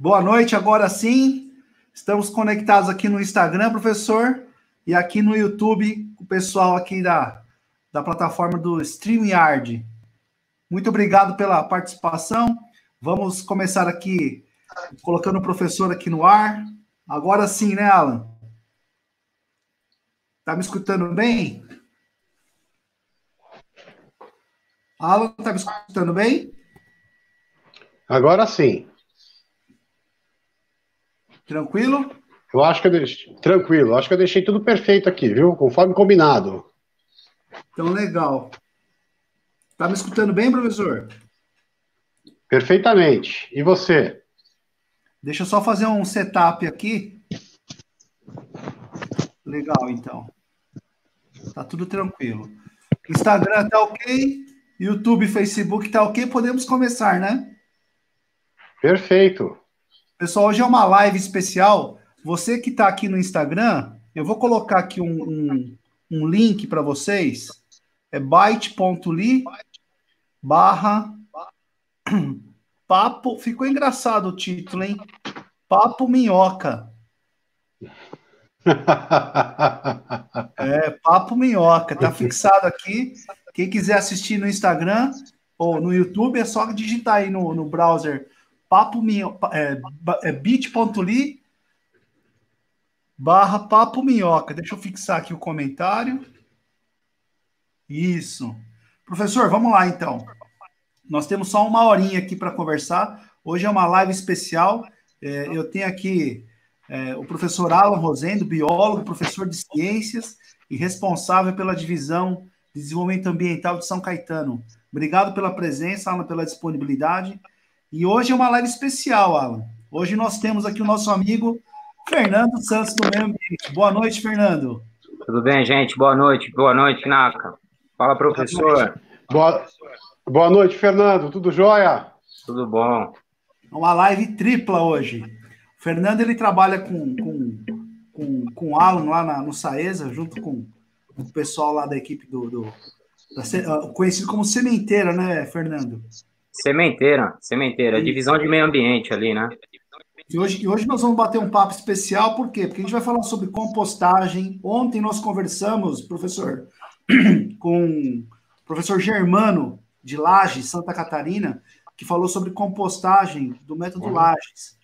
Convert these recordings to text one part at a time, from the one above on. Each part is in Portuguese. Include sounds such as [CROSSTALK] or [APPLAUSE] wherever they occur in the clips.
Boa noite, agora sim. Estamos conectados aqui no Instagram, professor, e aqui no YouTube, o pessoal aqui da, da plataforma do StreamYard. Muito obrigado pela participação. Vamos começar aqui colocando o professor aqui no ar. Agora sim, né, Alan? Tá me escutando bem? Alan, tá me escutando bem? Agora sim. Tranquilo? Eu acho que eu deixei. Tranquilo, acho que eu deixei tudo perfeito aqui, viu? Conforme combinado. Então, legal. Tá me escutando bem, professor? Perfeitamente. E você? Deixa eu só fazer um setup aqui. Legal, então. Tá tudo tranquilo. Instagram tá ok, YouTube, Facebook tá ok, podemos começar, né? Perfeito. Pessoal, hoje é uma live especial. Você que está aqui no Instagram, eu vou colocar aqui um, um, um link para vocês. É byte.ly barra papo. Ficou engraçado o título, hein? Papo Minhoca. [LAUGHS] É, Papo Minhoca. Tá fixado aqui. Quem quiser assistir no Instagram ou no YouTube, é só digitar aí no, no browser papo é, é bit.ly barra papo minhoca. Deixa eu fixar aqui o comentário. Isso. Professor, vamos lá então. Nós temos só uma horinha aqui para conversar. Hoje é uma live especial. É, eu tenho aqui é, o professor Alan Rosendo, biólogo, professor de ciências e responsável pela divisão de desenvolvimento ambiental de São Caetano. Obrigado pela presença, Alan, pela disponibilidade. E hoje é uma live especial, Alan. Hoje nós temos aqui o nosso amigo Fernando Santos do Meio Ambiente. Boa noite, Fernando. Tudo bem, gente? Boa noite. Boa noite, Naka. Fala, professor. Boa, boa noite, Fernando. Tudo jóia? Tudo bom. Uma live tripla hoje. O Fernando ele trabalha com, com, com, com o Alan lá na, no Saesa, junto com o pessoal lá da equipe do, do da, conhecido como Sementeira, né, Fernando? Sementeira, sementeira, divisão de meio ambiente ali, né? E hoje, hoje nós vamos bater um papo especial, por quê? Porque a gente vai falar sobre compostagem. Ontem nós conversamos, professor, [CLEARS THROAT] com o professor Germano, de Lages, Santa Catarina, que falou sobre compostagem do método uhum. Lages.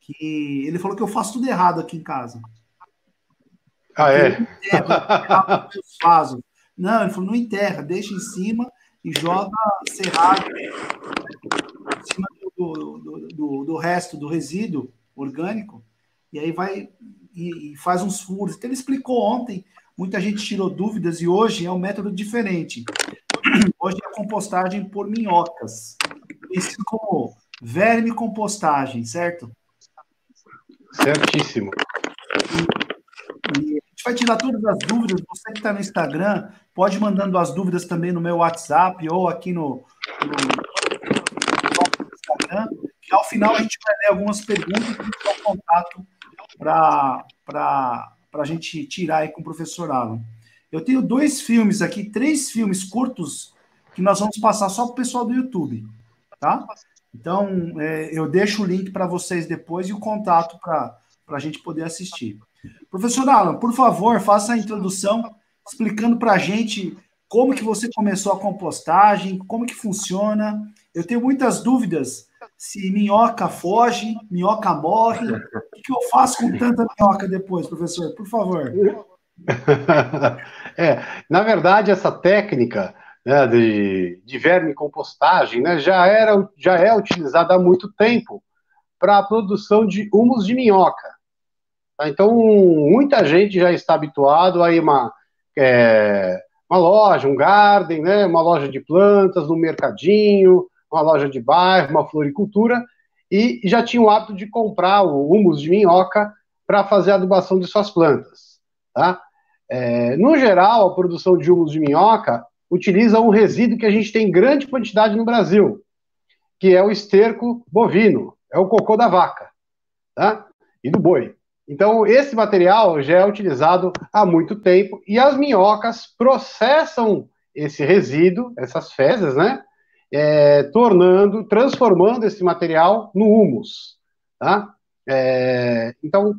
Que ele falou que eu faço tudo errado aqui em casa. Ah, é? vasos. Não, ele falou, não enterra, deixa em cima e joga serrado em cima do, do, do, do, resto do resíduo orgânico, e aí vai e, e, faz uns furos. Então, ele explicou ontem, muita gente tirou dúvidas, e hoje é um método diferente. Hoje é a compostagem por minhocas, conhecido como verme compostagem, certo? Certíssimo. Gente vai tirar todas as dúvidas. Você que está no Instagram, pode mandando as dúvidas também no meu WhatsApp ou aqui no, no Instagram. E ao final a gente vai ler algumas perguntas e dar contato para a gente tirar aí com o professor Alan. Eu tenho dois filmes aqui, três filmes curtos que nós vamos passar só para o pessoal do YouTube, tá? Então, é, eu deixo o link para vocês depois e o contato para a gente poder assistir. Professor Alan, por favor, faça a introdução explicando para a gente como que você começou a compostagem, como que funciona. Eu tenho muitas dúvidas se minhoca foge, minhoca morre. O que eu faço com tanta minhoca depois, professor? Por favor. [LAUGHS] É, na verdade, essa técnica né, de, de verme compostagem né, já, era, já é utilizada há muito tempo para a produção de humus de minhoca. Tá? Então, muita gente já está habituado a uma, é, uma loja, um garden, né, uma loja de plantas, um mercadinho, uma loja de bairro, uma floricultura, e já tinha o hábito de comprar o humus de minhoca para fazer a adubação de suas plantas. Tá? É, no geral, a produção de humus de minhoca utiliza um resíduo que a gente tem em grande quantidade no Brasil, que é o esterco bovino, é o cocô da vaca tá? e do boi. Então, esse material já é utilizado há muito tempo e as minhocas processam esse resíduo, essas fezes, né? É, tornando, transformando esse material no humus. Tá? É, então,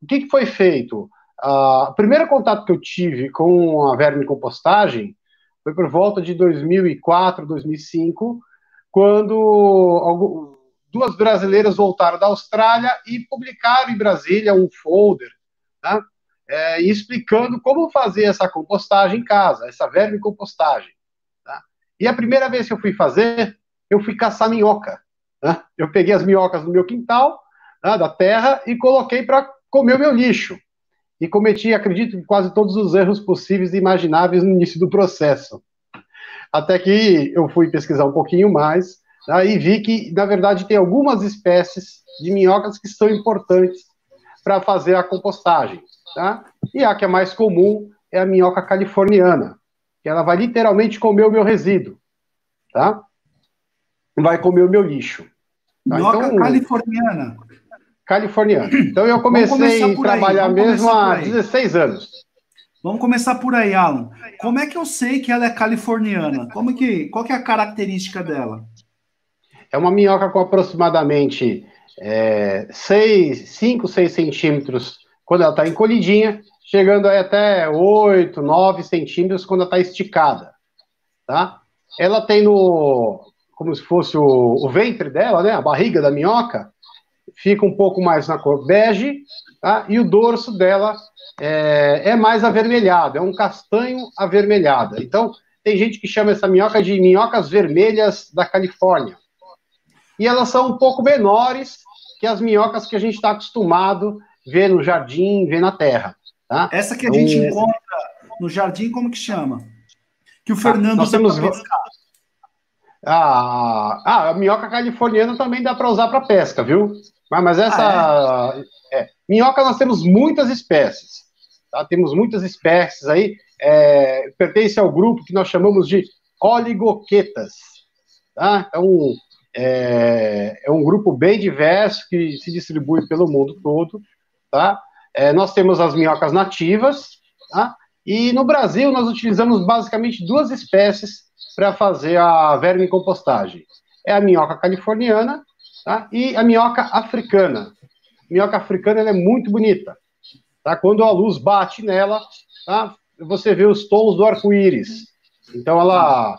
o que, que foi feito? O primeiro contato que eu tive com a verme compostagem foi por volta de 2004, 2005, quando duas brasileiras voltaram da Austrália e publicaram em Brasília um folder, tá? é, explicando como fazer essa compostagem em casa, essa verme compostagem. Tá? E a primeira vez que eu fui fazer, eu fui caçar minhoca. Né? Eu peguei as minhocas do meu quintal, né, da terra, e coloquei para comer o meu lixo. E cometi, acredito, quase todos os erros possíveis e imagináveis no início do processo. Até que eu fui pesquisar um pouquinho mais, né, e vi que, na verdade, tem algumas espécies de minhocas que são importantes para fazer a compostagem. Tá? E a que é mais comum é a minhoca californiana, que ela vai literalmente comer o meu resíduo. Tá? Vai comer o meu lixo. Tá? Minhoca então, californiana. Californiana. Então eu comecei a trabalhar mesmo há 16 anos. Vamos começar por aí, Alan. Como é que eu sei que ela é californiana? Como que, qual que é a característica dela? É uma minhoca com aproximadamente é, 6, 5, 6 centímetros quando ela está encolhidinha, chegando até 8, 9 centímetros quando ela está esticada. Tá? Ela tem no. como se fosse o, o, ventre dela, né? A barriga da minhoca, fica um pouco mais na cor bege, tá? e o dorso dela é, é mais avermelhado, é um castanho avermelhado. Então, tem gente que chama essa minhoca de minhocas vermelhas da Califórnia. E elas são um pouco menores que as minhocas que a gente está acostumado ver no jardim, ver na terra. Tá? Essa que a gente então, encontra no jardim, como que chama? Que o Fernando ah, nós temos ah, ah, a minhoca californiana também dá para usar para pesca, viu? Mas, mas essa. Ah, é? É, minhoca nós temos muitas espécies. Tá? Temos muitas espécies aí. É, pertence ao grupo que nós chamamos de oligoquetas. Tá? Então, é, é um grupo bem diverso que se distribui pelo mundo todo tá? É, nós temos as minhocas nativas, tá? E no Brasil nós utilizamos basicamente duas espécies para fazer a verme compostagem. É a minhoca californiana tá? e a minhoca africana. A minhoca africana é muito bonita. Tá? Quando a luz bate nela, tá? você vê os tons do arco-íris. Então ela,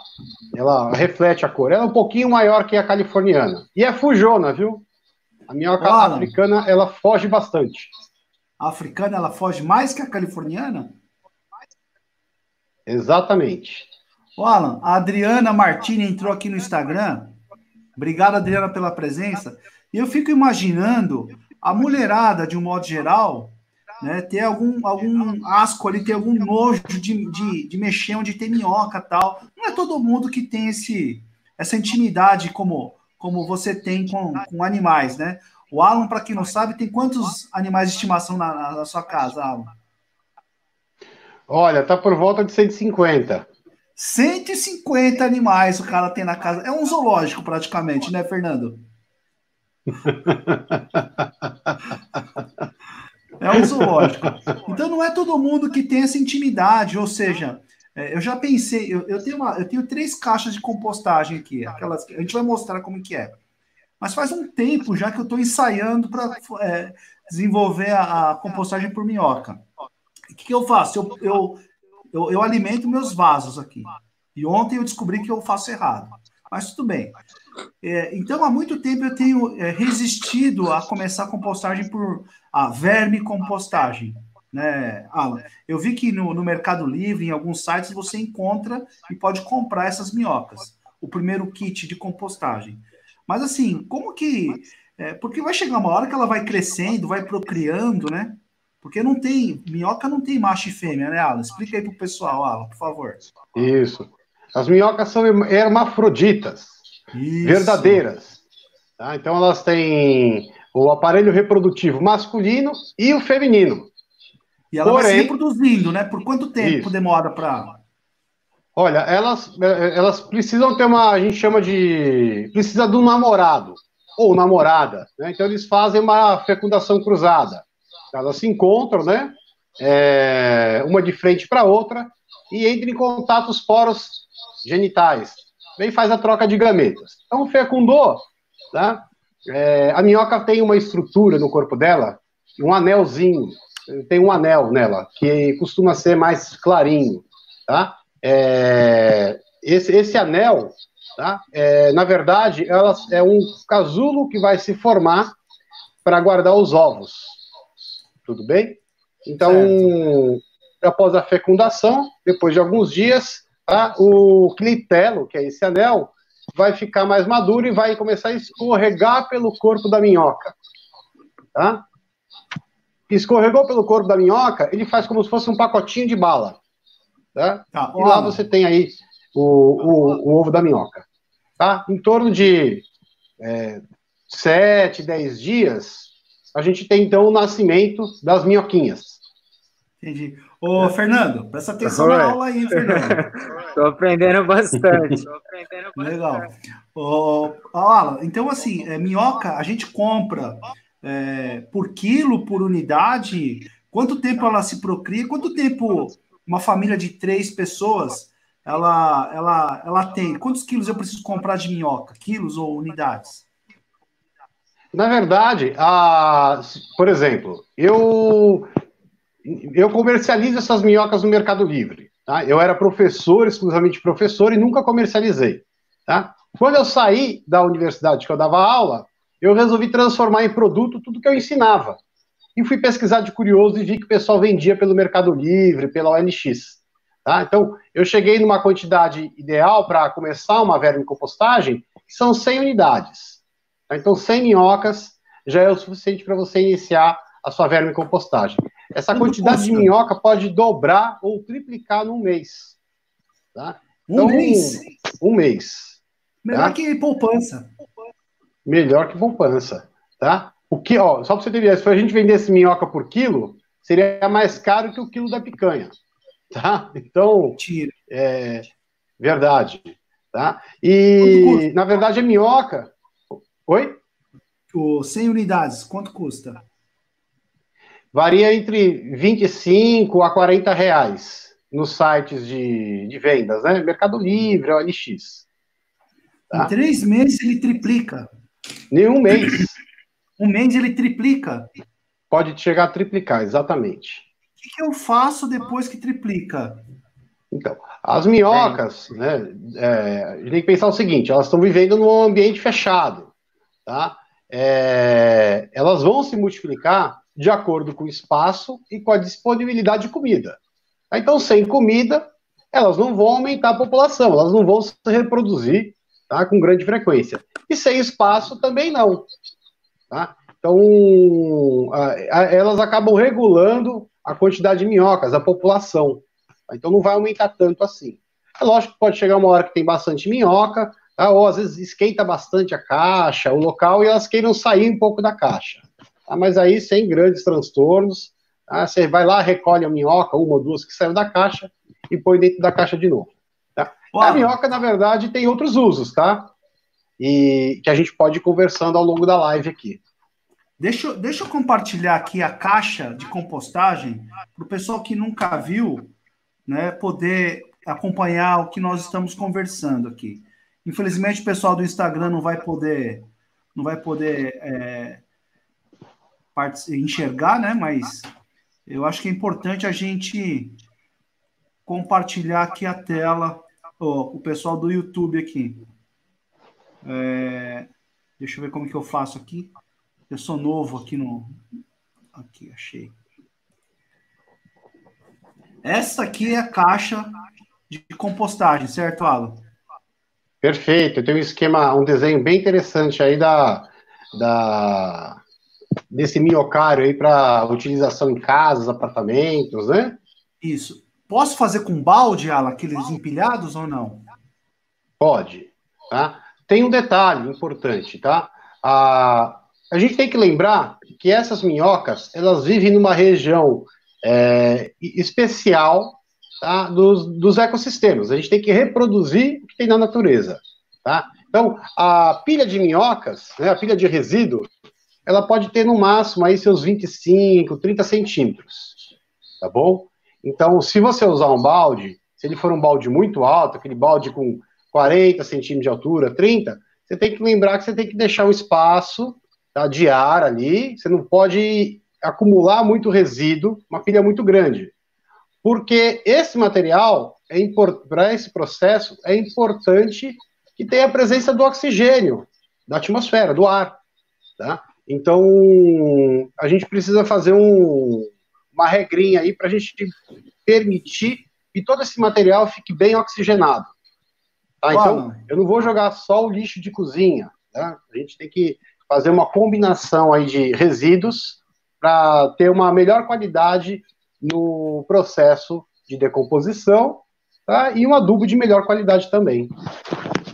ela reflete a cor. Ela é um pouquinho maior que a californiana. E é fujona, viu? A minhoca africana, ela foge bastante a africana ela foge mais que a californiana? Exatamente. Ô Alan, a Adriana Martini entrou aqui no Instagram. Obrigado, Adriana, pela presença. E eu fico imaginando a mulherada, de um modo geral, né, ter algum, algum asco ali, ter algum nojo de, de, de mexer onde tem minhoca tal. Não é todo mundo que tem esse, essa intimidade como, como você tem com, com animais, né? O Alan, para quem não sabe, tem quantos animais de estimação na, na sua casa, Alan? Olha, tá por volta de 150. 150 animais o cara tem na casa. É um zoológico praticamente, né, Fernando? [LAUGHS] é um [LAUGHS] zoológico. Então não é todo mundo que tem essa intimidade, ou seja, é, eu já pensei, eu, eu, tenho uma, eu tenho três caixas de compostagem aqui, aquelas a gente vai mostrar como que é. Mas faz um tempo já que eu estou ensaiando para é, desenvolver a, a, compostagem por minhoca. O que, que eu faço? Eu, eu, eu, eu, alimento meus vasos aqui. E ontem eu descobri que eu faço errado. Mas tudo bem. É, então, há muito tempo eu tenho é, resistido a começar a compostagem por a verme compostagem. Né, Alan? Eu vi que no, no Mercado Livre, em alguns sites, você encontra e pode comprar essas minhocas. O primeiro kit de compostagem. Mas assim, como que. É, porque vai chegar uma hora que ela vai crescendo, vai procriando, né? Porque não tem. Minhoca não tem macho e fêmea, né, Alan? Explica aí pro pessoal, Alan, por favor. Isso. As minhocas são hermafroditas, Isso. verdadeiras. Tá? Então elas têm o aparelho reprodutivo masculino e o feminino. E ela Porém, vai se reproduzindo, né? Por quanto tempo isso. demora para Olha, elas, é, elas precisam ter uma, a gente chama de, precisa de um namorado ou namorada, né? Então eles fazem uma fecundação cruzada. Elas se encontram, né? É, uma de frente para outra e entram em contato os poros genitais. Vem faz a troca de gametas. Então fecundou, tá? é, a minhoca tem uma estrutura no corpo dela, um anelzinho, tem um anel nela, que costuma ser mais clarinho, tá? É, esse, esse anel, tá? É, na verdade, ela é um casulo que vai se formar para guardar os ovos, tudo bem? Então, certo. após a fecundação, depois de alguns dias, tá? o clitelo, que é esse anel, vai ficar mais maduro e vai começar a escorregar pelo corpo da minhoca. Tá? Escorregou pelo corpo da minhoca, ele faz como se fosse um pacotinho de bala. Tá? tá e lá você tem aí o, o, o, ovo da minhoca. Tá? Em torno de é, 7, 10 dias, a gente tem então o nascimento das minhoquinhas. Entendi. Ô, Fernando, presta atenção Oi. na aula aí, Fernando. [LAUGHS] Estou aprendendo bastante. aprendendo bastante. Legal. Ô, Alan, então assim, é, minhoca a gente compra é, por quilo, por unidade? Quanto tempo ela se procria? Quanto tempo uma família de três pessoas ela, ela, ela tem? Quantos quilos eu preciso comprar de minhoca? Quilos ou unidades? Na verdade, a, por exemplo, eu eu comercializo essas minhocas no Mercado Livre. Tá? Eu era professor, exclusivamente professor, e nunca comercializei. Tá? Quando eu saí da universidade que eu dava aula, eu resolvi transformar em produto tudo que eu ensinava. E fui pesquisar de curioso e vi que o pessoal vendia pelo Mercado Livre, pela OLX. Tá? Então, eu cheguei numa quantidade ideal para começar uma vermicompostagem, que são 100 unidades. Tá? Então, 100 minhocas já é o suficiente para você iniciar a sua vermicompostagem. Essa quantidade de minhoca pode dobrar ou triplicar num mês. Tá? Então, um mês? Um mês. Melhor tá? que poupança. Melhor que poupança. Tá? O que, ó, só para você ter ideia, se a gente vendesse minhoca por quilo, seria mais caro que o quilo da picanha. Tá? Então, Mentira. é verdade. Tá? E, na verdade, a minhoca. Oi? O 100 unidades, quanto custa? Varia entre 25 a 40 reais nos sites de, de vendas, né? Mercado Livre, OLX. Tá? Em três meses ele triplica. Nenhum mês. Um mês ele triplica. Pode chegar a triplicar, exatamente. O que, que eu faço depois que triplica? Então, as minhocas, é. né? É, a gente tem que pensar o seguinte: elas estão vivendo num ambiente fechado, tá? É, elas vão se multiplicar de acordo com o espaço e com a disponibilidade de comida. Então, sem comida, elas não vão aumentar a população, elas não vão se reproduzir tá, com grande frequência. E sem espaço também não. Tá? Então, elas acabam regulando a quantidade de minhocas, a população. Então, não vai aumentar tanto assim. É lógico que pode chegar uma hora que tem bastante minhoca, tá? ou às vezes esquenta bastante a caixa, o local, e elas queiram sair um pouco da caixa. Tá? Mas aí sem grandes transtornos. Tá? Você vai lá, recolhe a minhoca, uma ou duas que saiu da caixa, e põe dentro da caixa de novo. Tá? A minhoca, na verdade, tem outros usos, tá? E que a gente pode ir conversando ao longo da live aqui. Deixa, deixa eu compartilhar aqui a caixa de compostagem para o pessoal que nunca viu, né, poder acompanhar o que nós estamos conversando aqui. Infelizmente, o pessoal do Instagram não vai poder, não vai poder é, enxergar, né? Mas eu acho que é importante a gente compartilhar aqui a tela, oh, o pessoal do YouTube aqui. É, deixa eu ver como que eu faço aqui. Eu sou novo aqui no. Aqui, achei. Essa aqui é a caixa de compostagem, certo, Alan? Perfeito. Tenho um esquema, um desenho bem interessante aí da, da desse minhocário aí para utilização em casas, apartamentos, né? Isso. Posso fazer com balde, Ala, aqueles empilhados ou não? Pode, tá? Tem um detalhe importante, tá? A, a gente tem que lembrar que essas minhocas, elas vivem numa região é, especial tá? dos, dos ecossistemas. A gente tem que reproduzir o que tem na natureza, tá? Então, a pilha de minhocas, né, a pilha de resíduo, ela pode ter no máximo aí seus 25, 30 centímetros, tá bom? Então, se você usar um balde, se ele for um balde muito alto, aquele balde com 40 centímetros de altura, 30, você tem que lembrar que você tem que deixar um espaço tá, de ar ali, você não pode acumular muito resíduo, uma pilha muito grande. Porque esse material, é para esse processo, é importante que tenha a presença do oxigênio, da atmosfera, do ar. Tá? Então, a gente precisa fazer um, uma regrinha aí para a gente permitir que todo esse material fique bem oxigenado. Tá? Então, eu não vou jogar só o lixo de cozinha. Tá? A gente tem que fazer uma combinação aí de resíduos para ter uma melhor qualidade no processo de decomposição tá? e um adubo de melhor qualidade também.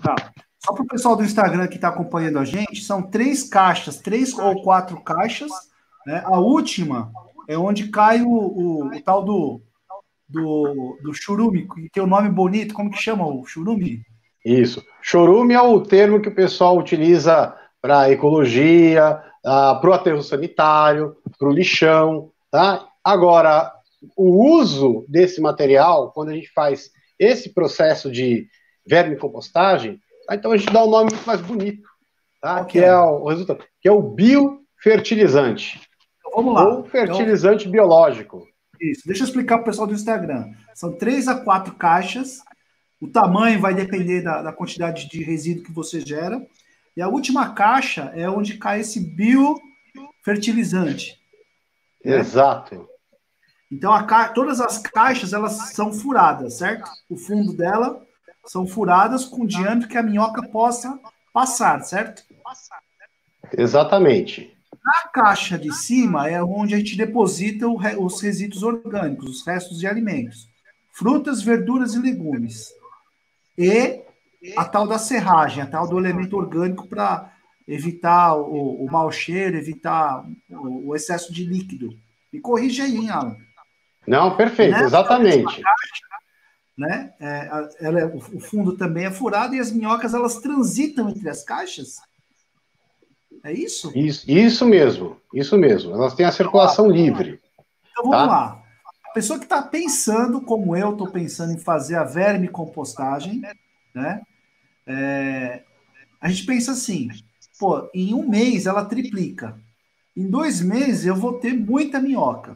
Tá. Só para o pessoal do Instagram que está acompanhando a gente, são três caixas, três ou quatro caixas. Né? A última é onde cai o, o, o tal do, do, do churume, que tem o um nome bonito, como que chama o churume? Isso. Chorume é o termo que o pessoal utiliza para ecologia, uh, para o aterro sanitário, para o lixão. Tá? Agora, o uso desse material, quando a gente faz esse processo de vermicompostagem, tá? então a gente dá um nome muito mais bonito, tá? Okay. que é o, o resultado, que é o biofertilizante. Então, vamos lá. Ou fertilizante então, biológico. Isso. Deixa eu explicar para o pessoal do Instagram. São três a quatro caixas o tamanho vai depender da, da, quantidade de resíduo que você gera. E a última caixa é onde cai esse biofertilizante. Exato. Então, a todas as caixas elas são furadas, certo? O fundo dela são furadas com diâmetro que a minhoca possa passar, certo? Exatamente. Na caixa de cima é onde a gente deposita os resíduos orgânicos, os restos de alimentos, frutas, verduras e legumes e a tal da serragem, a tal do elemento orgânico para evitar o, o mau cheiro, evitar o, o, excesso de líquido. Me corrija aí, hein, Alan? Não, perfeito, Nessa exatamente. Caixa, né? É, ela, é, o fundo também é furado e as minhocas elas transitam entre as caixas. É isso? Isso, isso mesmo, isso mesmo. Elas têm a circulação então, livre. Então vamos tá? lá. A pessoa que está pensando, como eu estou pensando em fazer a verme compostagem, né? É, a gente pensa assim, pô, em um mês ela triplica. Em dois meses eu vou ter muita minhoca,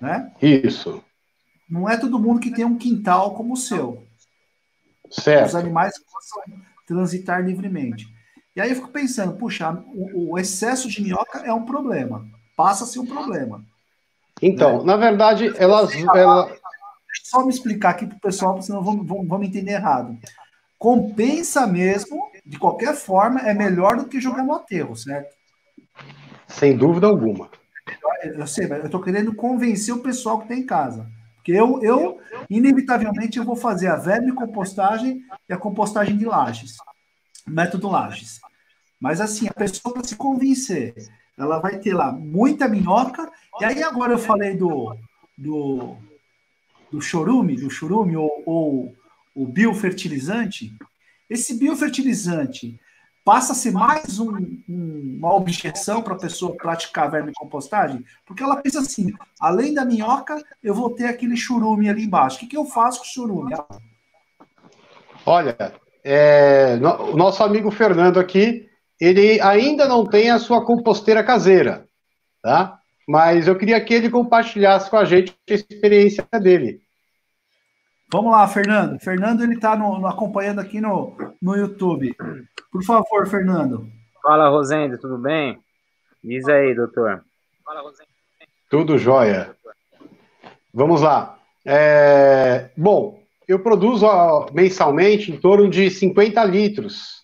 né? Isso. Não é todo mundo que tem um quintal como o seu. Certo. Os animais possam transitar livremente. E aí eu fico pensando, puxa, o, o excesso de minhoca é um problema. Passa-se um problema. Então, né? na verdade, elas. Ela... Só me explicar aqui para o pessoal, senão vamos, vamos, vamos entender errado. Compensa mesmo, de qualquer forma, é melhor do que jogar no aterro, certo? Sem dúvida alguma. Eu sei, eu estou querendo convencer o pessoal que tem em casa. Porque eu, eu, inevitavelmente, eu vou fazer a vermicompostagem e a compostagem de lajes. Método lajes. Mas assim, a pessoa para se convencer ela vai ter lá muita minhoca. E aí agora eu falei do do, do chorume, do churume ou, ou o biofertilizante. Esse biofertilizante passa a ser mais um, um, uma objeção para a pessoa praticar vermicompostagem, porque ela pensa assim: além da minhoca, eu vou ter aquele churume ali embaixo. O que, que eu faço com o churume? Olha, é, no, o nosso amigo Fernando aqui, ele ainda não tem a sua composteira caseira, tá? Mas eu queria que ele compartilhasse com a gente a experiência dele. Vamos lá, Fernando. Fernando, ele está acompanhando aqui no, no YouTube. Por favor, Fernando. Fala, Rosendo, tudo bem? Diz aí, doutor. Fala, Rosendo. Tudo jóia. Vamos lá. É... Bom, eu produzo mensalmente em torno de 50 litros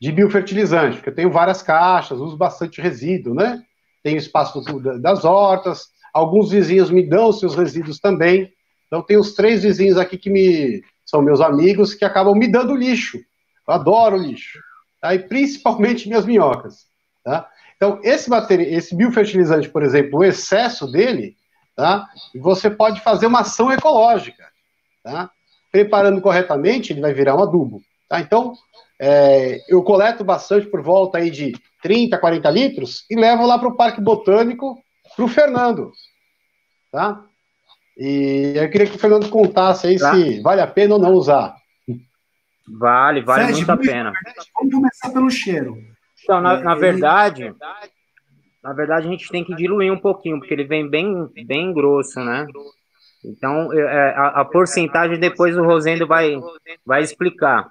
de biofertilizante, porque eu tenho várias caixas, uso bastante resíduo, né? Tenho espaço das hortas, alguns vizinhos me dão seus resíduos também. Então, tem os três vizinhos aqui que me são meus amigos que acabam me dando lixo. Eu adoro lixo. Tá? E principalmente minhas minhocas. Tá? Então, esse, esse biofertilizante, por exemplo, o excesso dele, tá? você pode fazer uma ação ecológica. Tá? Preparando corretamente, ele vai virar um adubo. Tá? Então, é, eu coleto bastante por volta aí de 30, 40 litros e levo lá para o Parque Botânico para o Fernando. Tá? E eu queria que o Fernando contasse aí tá. se vale a pena ou não usar. Vale, vale muito a pena. Vamos começar pelo cheiro. Então, na, na verdade, na verdade, a gente tem que diluir um pouquinho, porque ele vem bem, bem grosso, né? Então, é, é, a, a porcentagem depois o Rosendo vai, vai explicar.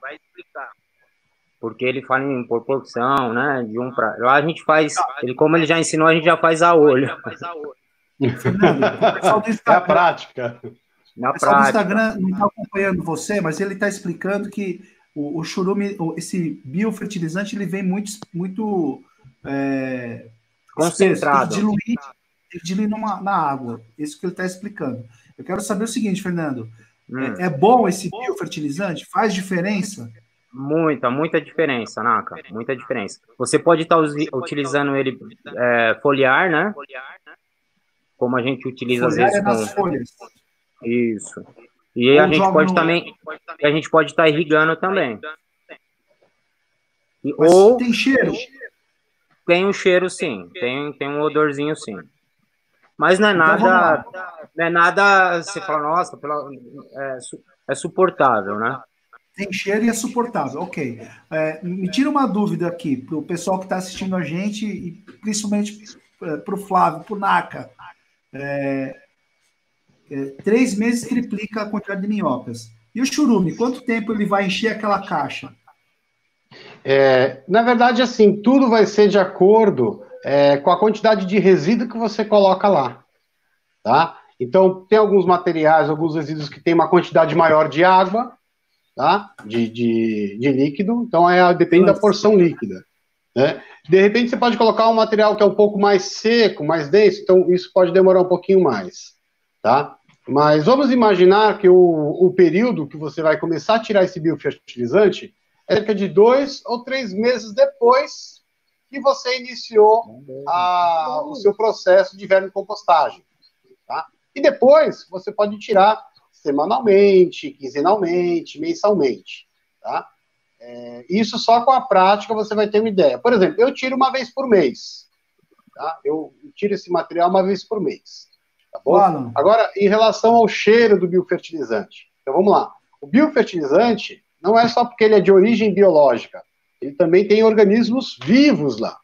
Porque ele fala em proporção, né? De um para. Lá a gente faz. Ele, como ele já ensinou, a gente já faz a olho. Fernando, o pessoal do Instagram, é a prática. Na o pessoal prática. do Instagram não está acompanhando você, mas ele está explicando que o, o churume, esse biofertilizante, ele vem muito, muito é, concentrado. Que diluir, numa, na água. Isso que ele está explicando. Eu quero saber o seguinte, Fernando. Hum. É, é, bom esse biofertilizante? Faz diferença? Muita, muita diferença, Naka. Muita diferença. Você pode estar tá utilizando ele é, foliar, né? Como a gente utiliza foliar às vezes é nas com... folhas. Isso. E a gente pode no... também, a gente pode estar tá irrigando também. E, ou tem cheiro? Tem um cheiro, sim. Tem, tem um odorzinho, sim. Mas não é então, nada, não é nada. Você fala, nossa, pela, é, é suportável, né? Tem cheiro e é suportável, ok. É, me tira uma dúvida aqui para o pessoal que está assistindo a gente e principalmente é, para o Flávio, para o Naka. É, é, três meses triplica a quantidade de minhocas. E o churume, quanto tempo ele vai encher aquela caixa? É, na verdade, assim, tudo vai ser de acordo é, com a quantidade de resíduo que você coloca lá, tá? Então, tem alguns materiais, alguns resíduos que tem uma quantidade maior de água, tá? De, de, de líquido, então é, depende Nossa. da porção líquida, né? De repente, você pode colocar um material que é um pouco mais seco, mais denso, então isso pode demorar um pouquinho mais, tá? Mas vamos imaginar que o, o período que você vai começar a tirar esse biofertilizante é cerca de dois ou três meses depois que você iniciou a, o seu processo de vermicompostagem. Tá? E depois você pode tirar semanalmente, quinzenalmente, mensalmente. Tá? É, isso só com a prática você vai ter uma ideia. Por exemplo, eu tiro uma vez por mês. Tá? Eu tiro esse material uma vez por mês. Tá bom? Agora, em relação ao cheiro do biofertilizante. Então vamos lá. O biofertilizante não é só porque ele é de origem biológica, ele também tem organismos vivos lá.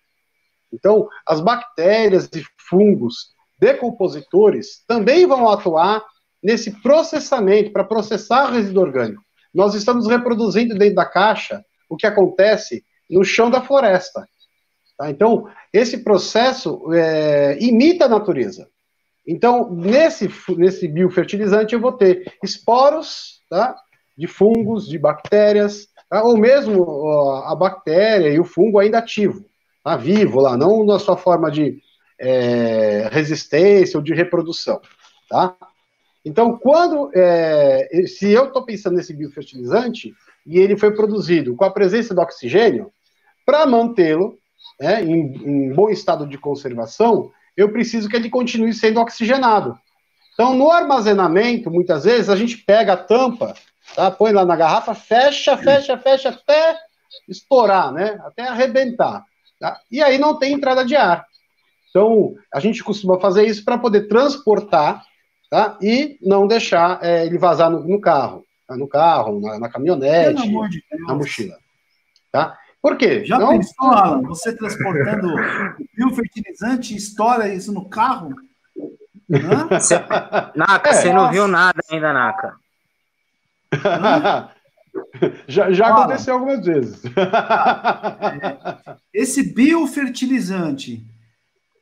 Então, as bactérias e fungos decompositores também vão atuar nesse processamento, para processar resíduo orgânico. Nós estamos reproduzindo dentro da caixa o que acontece no chão da floresta. Tá? Então, esse processo é, imita a natureza. Então, nesse, nesse biofertilizante, eu vou ter esporos tá? de fungos, de bactérias, tá? ou mesmo ó, a bactéria e o fungo ainda ativo, tá? vivo lá, não na sua forma de é, resistência ou de reprodução. Tá? Então, quando é, se eu estou pensando nesse biofertilizante e ele foi produzido com a presença do oxigênio, para mantê-lo né, em, em bom estado de conservação, eu preciso que ele continue sendo oxigenado. Então, no armazenamento, muitas vezes, a gente pega a tampa, tá? põe lá na garrafa, fecha, fecha, fecha, até estourar, né? até arrebentar. Tá? E aí não tem entrada de ar. Então, a gente costuma fazer isso para poder transportar tá? e não deixar é, ele vazar no, no carro. Tá? No carro, na, na caminhonete, na mochila. Tá? Por quê? Já não... pensou, Alan, você transportando [LAUGHS] biofertilizante, estoura isso no carro? Cê, [LAUGHS] Naka, é, você não viu nada ainda, Naka. já já aconteceu algumas vezes. É, esse biofertilizante,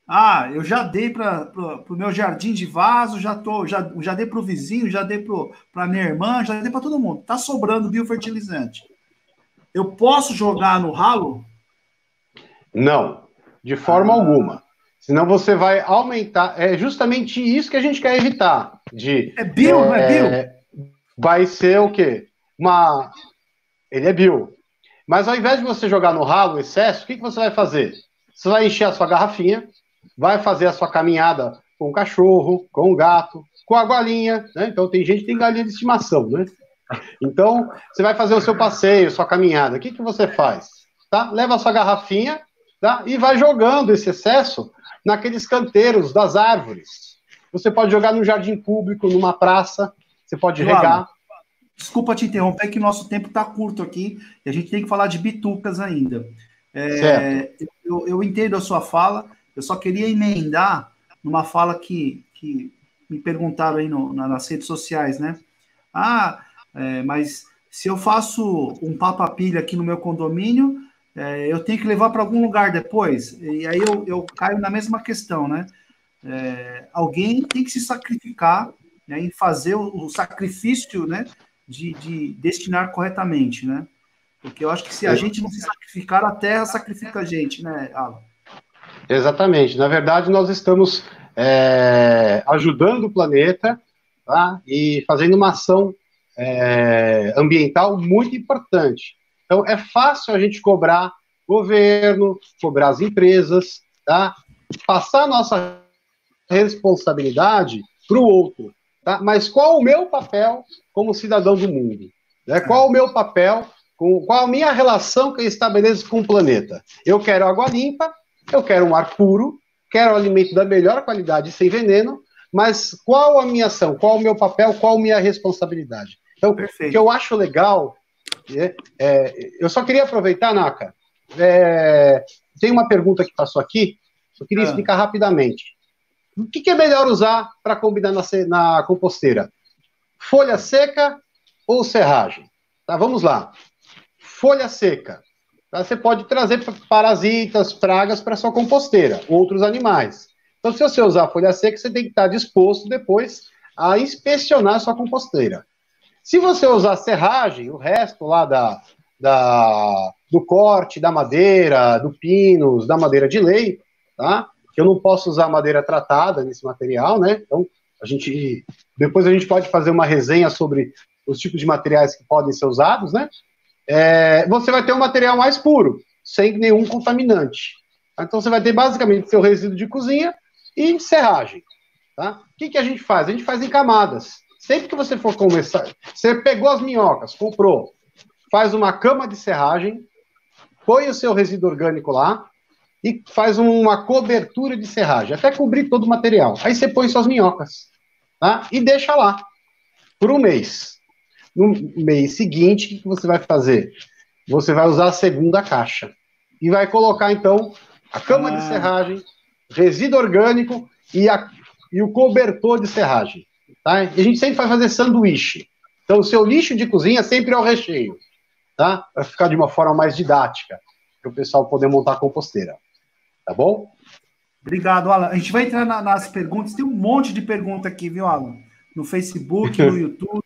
ah, eu já dei para o meu jardim de vaso, já tô, já, já dei para o vizinho, já dei para minha irmã, já dei para todo mundo. Tá sobrando biofertilizante. Eu posso jogar no ralo? Não, de forma ah. alguma. Senão você vai aumentar. É justamente isso que a gente quer evitar. De, é bio, é, não é bio? É, vai ser o quê? Uma. Ele é bio. Mas ao invés de você jogar no ralo o excesso, o que, que você vai fazer? Você vai encher a sua garrafinha, vai fazer a sua caminhada com o cachorro, com o gato, com a galinha, né? Então tem gente que tem galinha de estimação, né? Então, você vai fazer o seu passeio, sua caminhada. O que, que você faz? Tá? Leva a sua garrafinha tá? e vai jogando esse excesso naqueles canteiros das árvores. Você pode jogar no jardim público, numa praça, você pode regar. desculpa te interromper, que nosso tempo está curto aqui e a gente tem que falar de bitucas ainda. É, eu, eu, entendo a sua fala, eu só queria emendar numa fala que, que me perguntaram aí no, nas redes sociais, né? Ah, é, mas se eu faço um papapilha aqui no meu condomínio, é, eu tenho que levar para algum lugar depois. E aí eu, eu caio na mesma questão, né? É, alguém tem que se sacrificar né, em fazer o, o sacrifício né, de, de, destinar corretamente, né? Porque eu acho que se a gente não se sacrificar, a terra sacrifica a gente, né, Alan? Exatamente. Na verdade, nós estamos é, ajudando o planeta tá? e fazendo uma ação é, ambiental muito importante. Então, é fácil a gente cobrar governo, cobrar as empresas, tá? passar nossa responsabilidade para o outro. Tá? Mas qual o meu papel como cidadão do mundo? Né? Qual o meu papel, com, qual a minha relação que eu estabeleço com o planeta? Eu quero água limpa, eu quero um ar puro, quero alimento da melhor qualidade sem veneno, mas qual a minha ação? Qual o meu papel? Qual a minha responsabilidade? Então, Perfeito. o que eu acho legal, é, é, eu só queria aproveitar, Naka, é, tem uma pergunta que passou aqui, eu queria ah. explicar rapidamente. O que, que é melhor usar para combinar na, na, composteira? Folha seca ou serragem? Tá, vamos lá. Folha seca. Tá, você pode trazer parasitas, pragas para sua composteira, outros animais. Então, se você usar folha seca, você tem que estar disposto depois a inspecionar a sua composteira. Se você usar serragem, o resto lá da, da, do corte da madeira, do pinos, da madeira de lei, tá? que eu não posso usar madeira tratada nesse material, né? Então, a gente depois a gente pode fazer uma resenha sobre os tipos de materiais que podem ser usados, né? É, você vai ter um material mais puro, sem nenhum contaminante. Então você vai ter basicamente seu resíduo de cozinha e serragem. Tá? O que, que a gente faz? A gente faz em camadas. Sempre que você for começar, você pegou as minhocas, comprou, faz uma cama de serragem, põe o seu resíduo orgânico lá, e faz uma cobertura de serragem, até cobrir todo o material. Aí você põe suas minhocas, tá? E deixa lá por um mês. No mês seguinte, o que você vai fazer? Você vai usar a segunda caixa e vai colocar então a cama ah. de serragem, resíduo orgânico e, a, e o cobertor de serragem. Tá? E a gente sempre vai fazer sanduíche. Então, o seu lixo de cozinha sempre é o recheio, tá? Para ficar de uma forma mais didática, para o pessoal poder montar a composteira. Tá bom? Obrigado, Alan. A gente vai entrar na, nas perguntas. Tem um monte de pergunta aqui, viu, Alan? No Facebook, no [LAUGHS] YouTube,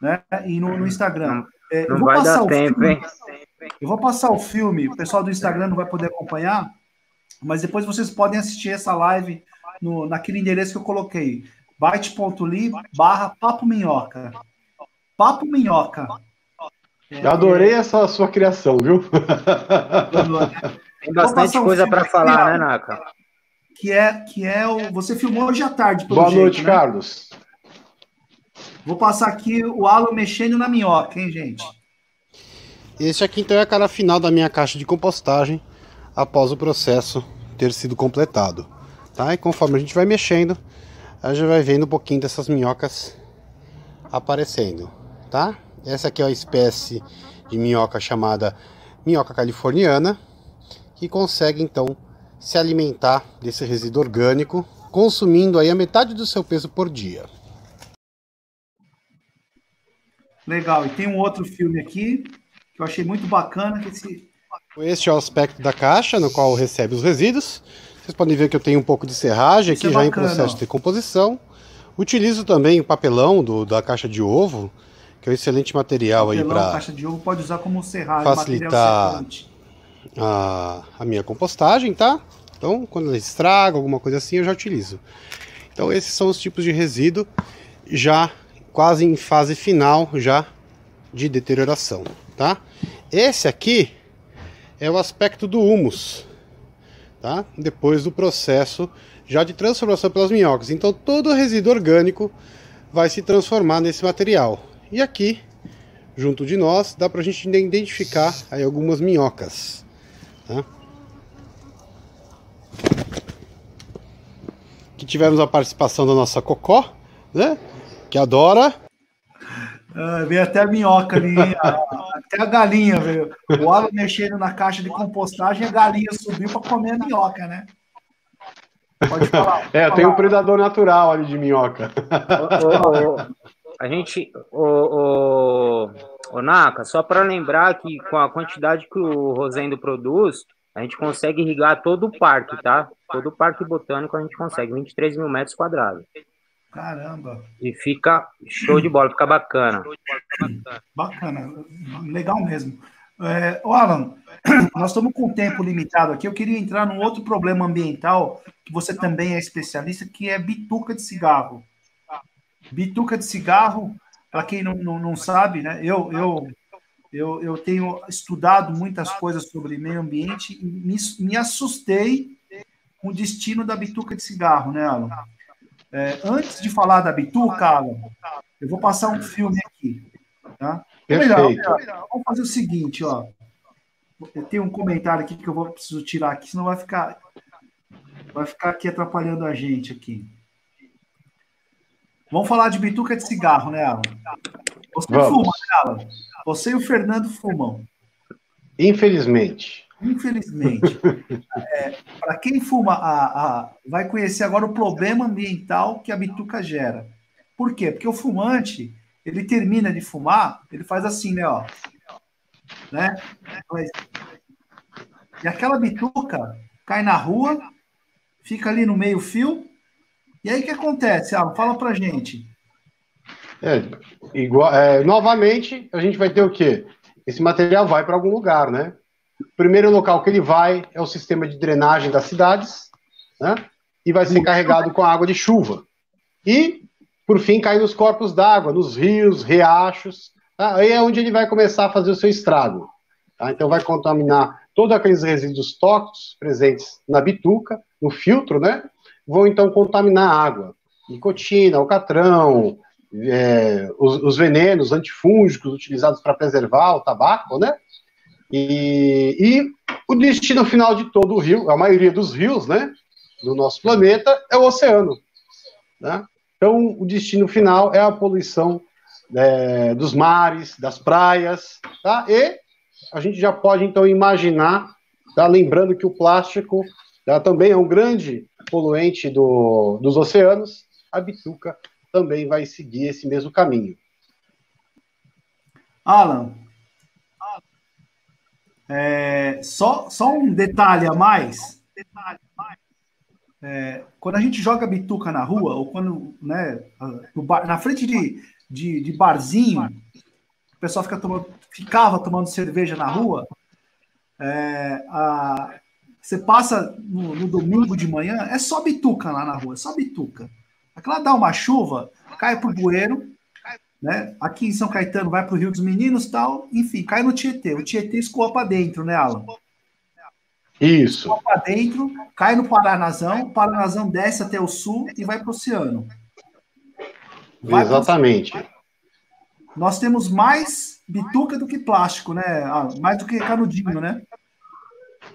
né? E no, no Instagram. É, não vai dar tempo, filme, hein? Eu vou passar o filme. O pessoal do Instagram não vai poder acompanhar, mas depois vocês podem assistir essa live no, naquele endereço que eu coloquei. byte.ly barra Papo Minhoca. Papo Minhoca. É, adorei essa sua criação, viu? Tem bastante coisa para falar, né, Naka? Que é, que é o. Você filmou hoje à tarde, Boa jeito, noite, né? Carlos. Vou passar aqui o Alan mexendo na minhoca, hein, gente? Esse aqui então é a cara final da minha caixa de compostagem após o processo ter sido completado. Tá? E conforme a gente vai mexendo, a gente vai vendo um pouquinho dessas minhocas aparecendo, tá? Essa aqui é uma espécie de minhoca chamada minhoca californiana que consegue então se alimentar desse resíduo orgânico, consumindo aí a metade do seu peso por dia. Legal, e tem um outro filme aqui que eu achei muito bacana. Que esse... Este é o aspecto da caixa no qual recebe os resíduos. Vocês podem ver que eu tenho um pouco de serragem Isso aqui é já em processo de decomposição. Utilizo também o papelão do, da caixa de ovo, que é um excelente material papelão, aí para. caixa de ovo pode usar como serragem, facilitar a, a minha compostagem, tá? Então, quando ela estraga, alguma coisa assim, eu já utilizo. Então, esses são os tipos de resíduo já quase em fase final já de deterioração, tá? Esse aqui é o aspecto do humus, tá? Depois do processo já de transformação pelas minhocas. Então, todo o resíduo orgânico vai se transformar nesse material. E aqui, junto de nós, dá para a gente identificar aí algumas minhocas. Tá? Aqui tivemos a participação da nossa Cocó, né? Que adora. Uh, veio até a minhoca ali, até a galinha veio. O Alan mexendo na caixa de compostagem, a galinha subiu para comer a minhoca, né? Pode falar. Pode é, falar. tem um predador natural ali de minhoca. O, o, a gente, o, o, o Naka, só para lembrar que com a quantidade que o Rosendo produz, a gente consegue irrigar todo o parque, tá? Todo o parque botânico a gente consegue, 23 mil metros quadrados. Caramba! E fica show de bola, fica bacana. Bacana, legal mesmo. É, Alan, [CLEARS THROAT] nós estamos com um tempo limitado aqui. Eu queria entrar num outro problema ambiental, que você também é especialista, que é bituca de cigarro. Bituca de cigarro, para quem não, não, não, sabe, né? Eu, eu, eu, eu tenho estudado muitas coisas sobre meio ambiente e me, me assustei com o destino da bituca de cigarro, né, Alan? É, antes de falar da Bituca, Alan, eu vou passar um filme aqui. Tá? Melhor, melhor, vamos fazer o seguinte, ó. Eu tenho um comentário aqui que eu vou preciso tirar aqui, senão vai ficar vai ficar aqui atrapalhando a gente aqui. Vamos falar de bituca de cigarro, né, Alan? Você vamos. fuma, né, Alan? Você e o Fernando fumam. Infelizmente. Infelizmente. é, Para quem fuma, a, a, vai conhecer agora o problema ambiental que a bituca gera. Por quê? Porque o fumante, ele termina de fumar, ele faz assim, né? Ó, né? E aquela bituca cai na rua, fica ali no meio fio, e aí o que acontece? Ah, fala pra gente. É, igual, é, novamente, a gente vai ter o quê? Esse material vai para algum lugar, né? Primeiro local que ele vai é o sistema de drenagem das cidades, né? E vai ser carregado com água de chuva. E, por fim, cai nos corpos d'água, nos rios, riachos. Tá? Aí é onde ele vai começar a fazer o seu estrago. Tá? Então, vai contaminar todos aqueles resíduos tóxicos presentes na bituca, no filtro, né? Vão então contaminar a água. Nicotina, alcatrão, é, os, os, venenos antifúngicos utilizados para preservar o tabaco, né? E, e, o destino final de todo o rio, a maioria dos rios, né, do nosso planeta, é o oceano. Né? Então, o destino final é a poluição é, dos mares, das praias, tá? E a gente já pode, então, imaginar, tá? lembrando que o plástico tá? também é um grande poluente do, dos oceanos, a bituca também vai seguir esse mesmo caminho. Alan, é, só, só um detalhe a mais. É, quando a gente joga bituca na rua, ou quando, né, na frente de, de, de, barzinho, o pessoal fica tomando, ficava tomando cerveja na rua, é, a, você passa no, no, domingo de manhã, é só bituca lá na rua, é só bituca. Aquela dá uma chuva, cai pro bueiro, né? Aqui em São Caetano vai para o Rio dos Meninos tal, enfim, cai no Tietê. O Tietê escoa para dentro, né, Alan? Isso. Escoa para dentro, cai no Paranazão, o Paranazão desce até o sul e vai para o oceano. Vai Exatamente. Nós temos mais bituca do que plástico, né? Mais do que canudinho, né?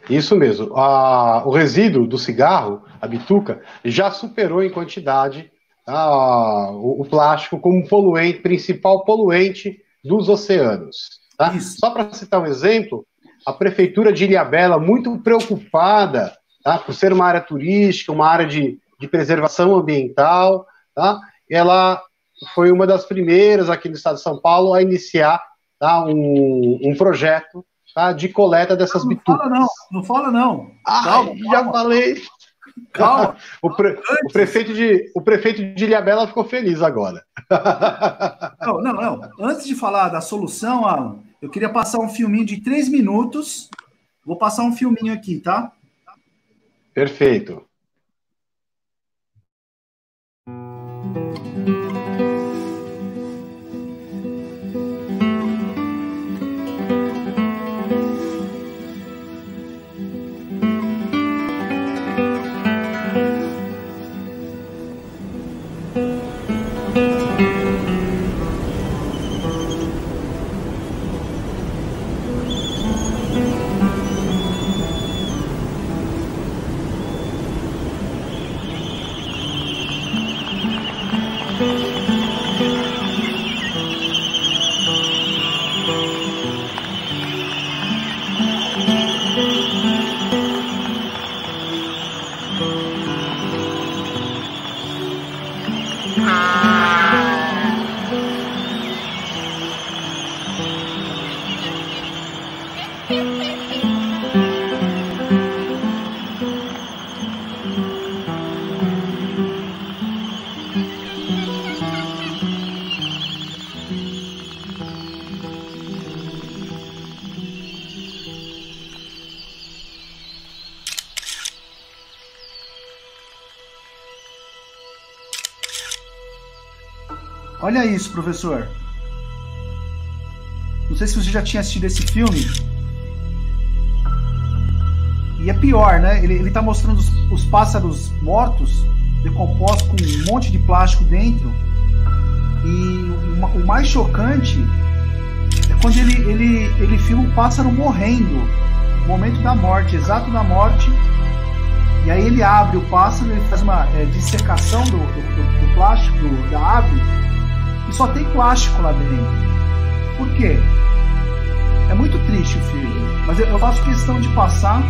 Isso mesmo. o resíduo do cigarro, a bituca, já superou em quantidade ah, o, o, plástico como poluente, principal poluente dos oceanos. Tá? Só para citar um exemplo, a prefeitura de Ilhabela, muito preocupada tá, por ser uma área turística, uma área de, de preservação ambiental, tá? ela foi uma das primeiras aqui no estado de São Paulo a iniciar tá, um, um projeto tá, de coleta dessas não, não bitucas. Fala não, não fala não. Ah, calma, já calma. falei. Calma. [LAUGHS] o, pre, o, prefeito de, o prefeito de Ilhabela ficou feliz agora. [LAUGHS] Não, não, não. Antes de falar da solução, Alan, eu queria passar um filminho de três minutos. Vou passar um filminho aqui, tá? Perfeito. Olha isso, professor. Não sei se você já tinha assistido esse filme, Pior, né? Ele, ele tá mostrando os, os pássaros mortos, decompostos, com um monte de plástico dentro. E o, o mais chocante é quando ele, ele, ele filma o pássaro morrendo. Momento da morte, exato da morte. E aí ele abre o pássaro, ele faz uma é, dissecação do, do, do, do plástico, da ave, e só tem plástico lá dentro. Por quê? É muito triste o filme, mas eu faço questão de passar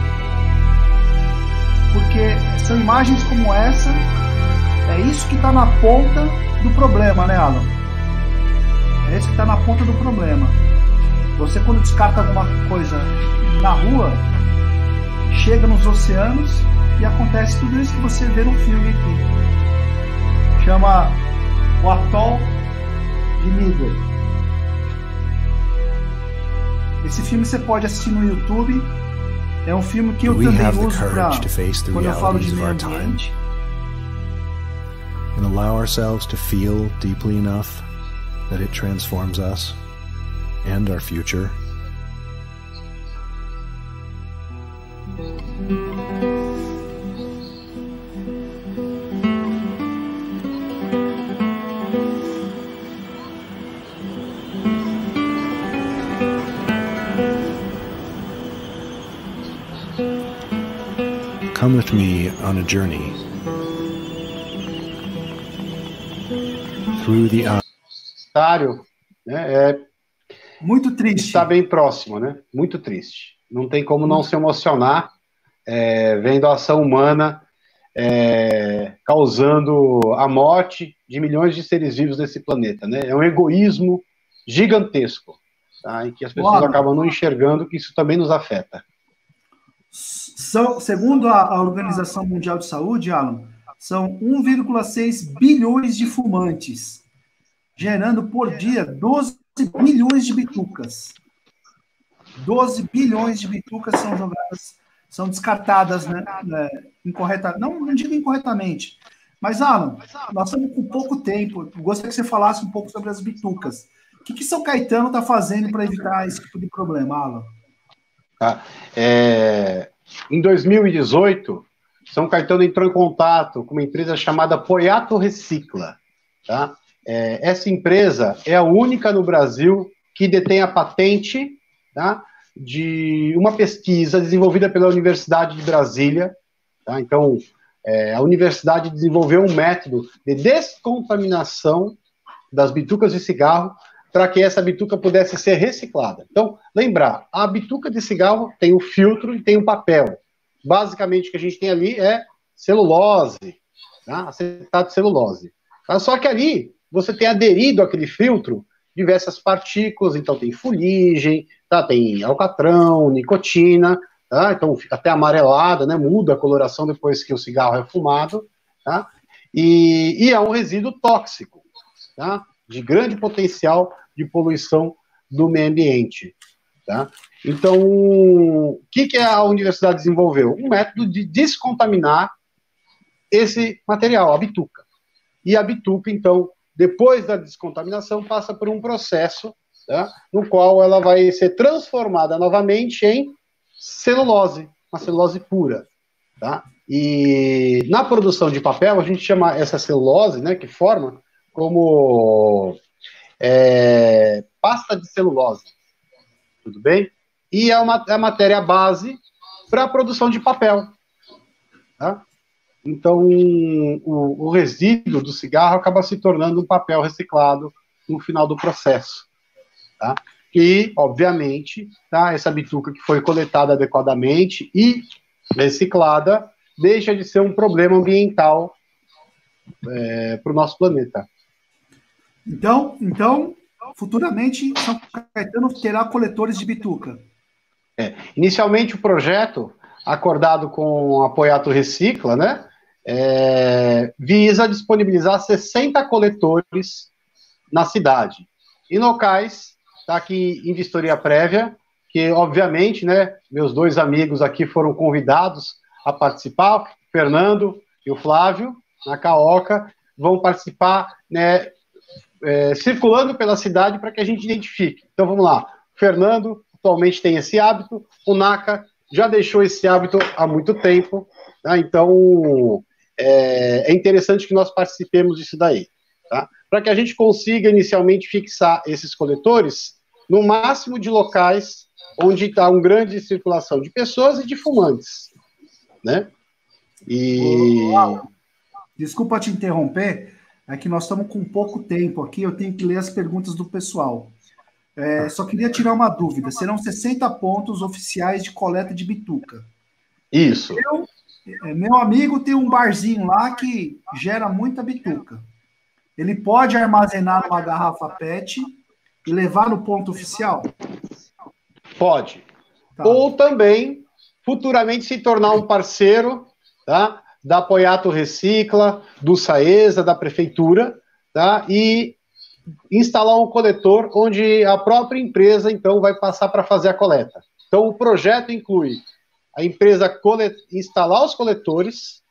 porque são imagens como essa, é isso que está na ponta do problema, né, Alan? É isso que está na ponta do problema. Você, quando descarta alguma coisa na rua, chega nos oceanos e acontece tudo isso que você vê no filme aqui. Chama o Atol de Midway. Esse filme você pode assistir no YouTube. É um filme que eu também uso para quando eu falo de meio ambiente. And allow ourselves to feel deeply enough that it transforms us and our future. Come with me on a journey through the né, é muito triste. Está bem próximo, né? Muito triste. Não tem como não se emocionar é, vendo a ação humana é, causando a morte de milhões de seres vivos nesse planeta, né? É um egoísmo gigantesco, tá? Em que as pessoas acabam não enxergando que isso também nos afeta. São, segundo a, a Organização Mundial de Saúde, Alan, são 1,6 bilhões de fumantes, gerando por dia 12 bilhões de bitucas. 12 bilhões de bitucas são jogadas, são descartadas, né? É, incorreta, não, não digo incorretamente. Mas, Alan, nós estamos com pouco tempo. Gostaria que você falasse um pouco sobre as bitucas. O que, que São Caetano está fazendo para evitar esse tipo de problema, Alan? Ah, é, em 2018, São Caetano entrou em contato com uma empresa chamada Poiato Recicla. Tá? É, essa empresa é a única no Brasil que detém a patente tá? de uma pesquisa desenvolvida pela Universidade de Brasília. Tá? Então, é, a universidade desenvolveu um método de descontaminação das bitucas de cigarro para que essa bituca pudesse ser reciclada. Então, lembrar, a bituca de cigarro tem o filtro e tem o papel. Basicamente, o que a gente tem ali é celulose, tá? acetato de celulose. Só que ali, você tem aderido àquele filtro diversas partículas, então tem fuligem, tá? tem alcatrão, nicotina, tá? então até amarelada, né? muda a coloração depois que o cigarro é fumado, tá? e, e é um resíduo tóxico, tá? De grande potencial de poluição do meio ambiente. Tá? Então, o que, que a universidade desenvolveu? Um método de descontaminar esse material, a bituca. E a bituca, então, depois da descontaminação, passa por um processo tá? no qual ela vai ser transformada novamente em celulose, uma celulose pura. Tá? E na produção de papel, a gente chama essa celulose, né, que forma, como é, pasta de celulose. Tudo bem? E é uma é a matéria base para a produção de papel. Tá? Então, o, o, resíduo do cigarro acaba se tornando um papel reciclado no final do processo. Tá? E, obviamente, tá, essa bituca que foi coletada adequadamente e reciclada deixa de ser um problema ambiental é, para o nosso planeta. Então, então, futuramente São Caetano terá coletores de bituca. É, inicialmente o projeto, acordado com o Apoiato Recicla, né, é, visa disponibilizar 60 coletores na cidade. Em locais, está aqui em vistoria prévia, que obviamente, né, meus dois amigos aqui foram convidados a participar, o Fernando e o Flávio, na Caoca, vão participar né, é, circulando pela cidade para que a gente identifique. Então vamos lá. Fernando atualmente tem esse hábito, o Naka já deixou esse hábito há muito tempo, tá? então é, é, interessante que nós participemos disso daí, tá? para que a gente consiga inicialmente fixar esses coletores no máximo de locais onde está uma grande circulação de pessoas e de fumantes, né? E... Desculpa te interromper, é que nós estamos com pouco tempo aqui, eu tenho que ler as perguntas do pessoal. É, só queria tirar uma dúvida: serão 60 pontos oficiais de coleta de bituca. Isso. Eu, é, meu amigo tem um barzinho lá que gera muita bituca. Ele pode armazenar numa garrafa PET e levar no ponto oficial? Pode. Tá. Ou também, futuramente, se tornar um parceiro tá? Da Apoiato Recicla, do Saesa, da Prefeitura, tá? e instalar um coletor onde a própria empresa, então, vai passar para fazer a coleta. Então, o projeto inclui a empresa colet... instalar os coletores,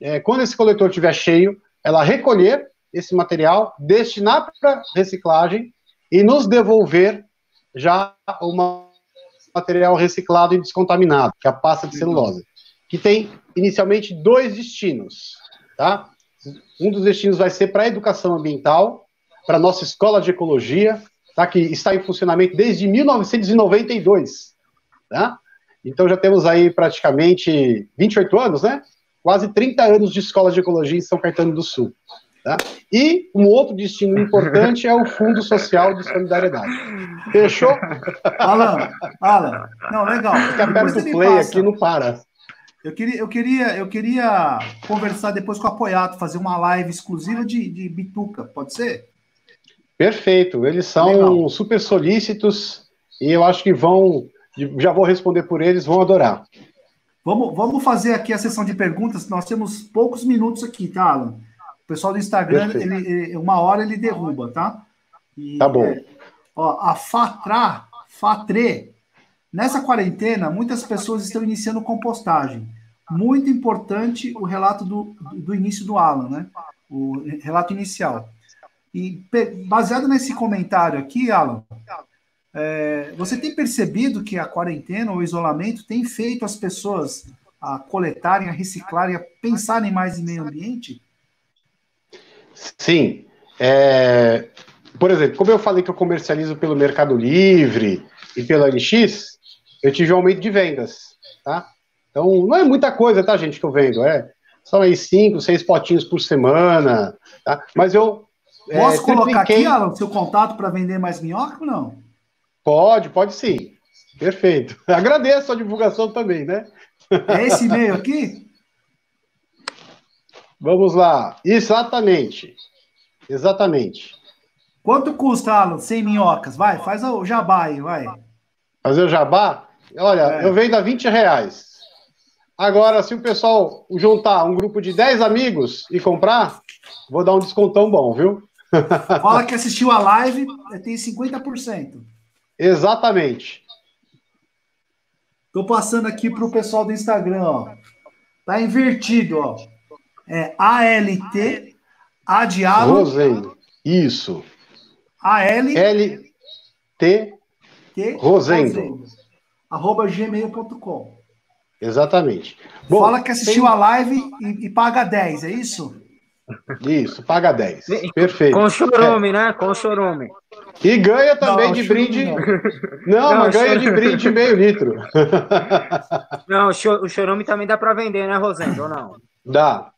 é, quando esse coletor estiver cheio, ela recolher esse material, destinar para reciclagem e nos devolver já o material reciclado e descontaminado, que é a pasta de celulose, que tem inicialmente dois destinos, tá? Um dos destinos vai ser para a educação ambiental, para a nossa escola de ecologia, tá? que está em funcionamento desde 1992, tá? Então já temos aí praticamente 28 anos, né? Quase 30 anos de escola de ecologia em São Caetano do Sul. Tá? E um outro destino importante é o Fundo Social de Solidariedade. Fechou? Alan, Alan, não, legal. Fica aperta o play passa. aqui, não para. Eu queria, eu, queria, eu queria conversar depois com o Apoiato, fazer uma live exclusiva de, de Bituca, pode ser? Perfeito, eles são legal. super solícitos e eu acho que vão, já vou responder por eles, vão adorar. Vamos, vamos fazer aqui a sessão de perguntas, nós temos poucos minutos aqui, tá, Alan? O pessoal do Instagram, ele, uma hora ele derruba, tá? E, tá bom. É, ó, a Fatra, Fatre, nessa quarentena, muitas pessoas estão iniciando compostagem. Muito importante o relato do, do início do Alan, né? O relato inicial. E baseado nesse comentário aqui, Alan, é, você tem percebido que a quarentena ou o isolamento tem feito as pessoas a coletarem, a reciclarem, a pensarem mais em meio ambiente? Sim. É, por exemplo, como eu falei que eu comercializo pelo Mercado Livre e pela LX, eu tive um aumento de vendas, tá? Então, não é muita coisa, tá, gente, que eu vendo, é são aí cinco, seis potinhos por semana, tá? Mas eu... É, Posso é, colocar aqui, Alan, o seu contato para vender mais minhoca ou não? Pode, pode sim. Perfeito. [LAUGHS] Agradeço a divulgação também, né? É esse e-mail aqui? [LAUGHS] Vamos lá. Exatamente. Exatamente. Quanto custa, Alan? 100 minhocas? Vai, faz o jabá aí, vai. Fazer o jabá? Olha, é. eu vendo a 20 reais. Agora, se o pessoal juntar um grupo de 10 amigos e comprar, vou dar um descontão bom, viu? Fala que assistiu a live, tem 50%. Exatamente. Tô passando aqui pro pessoal do Instagram, ó. Tá invertido, ó. É ALT, A de Alan. Rosendo. Isso. AL. L. T. T. Rosendo. Rosendo. Arroba gmail.com. Exatamente. Bom, Fala que assistiu tem... a live e, e, paga 10, é isso? Isso, paga 10. Perfeito. Com chorume, é. né? Com chorume. E ganha também não, de brinde. Não, [LAUGHS] não, não mas ganha de brinde meio litro. [LAUGHS] Não, o chorume também dá para vender, né, Rosendo? Ou não? Dá.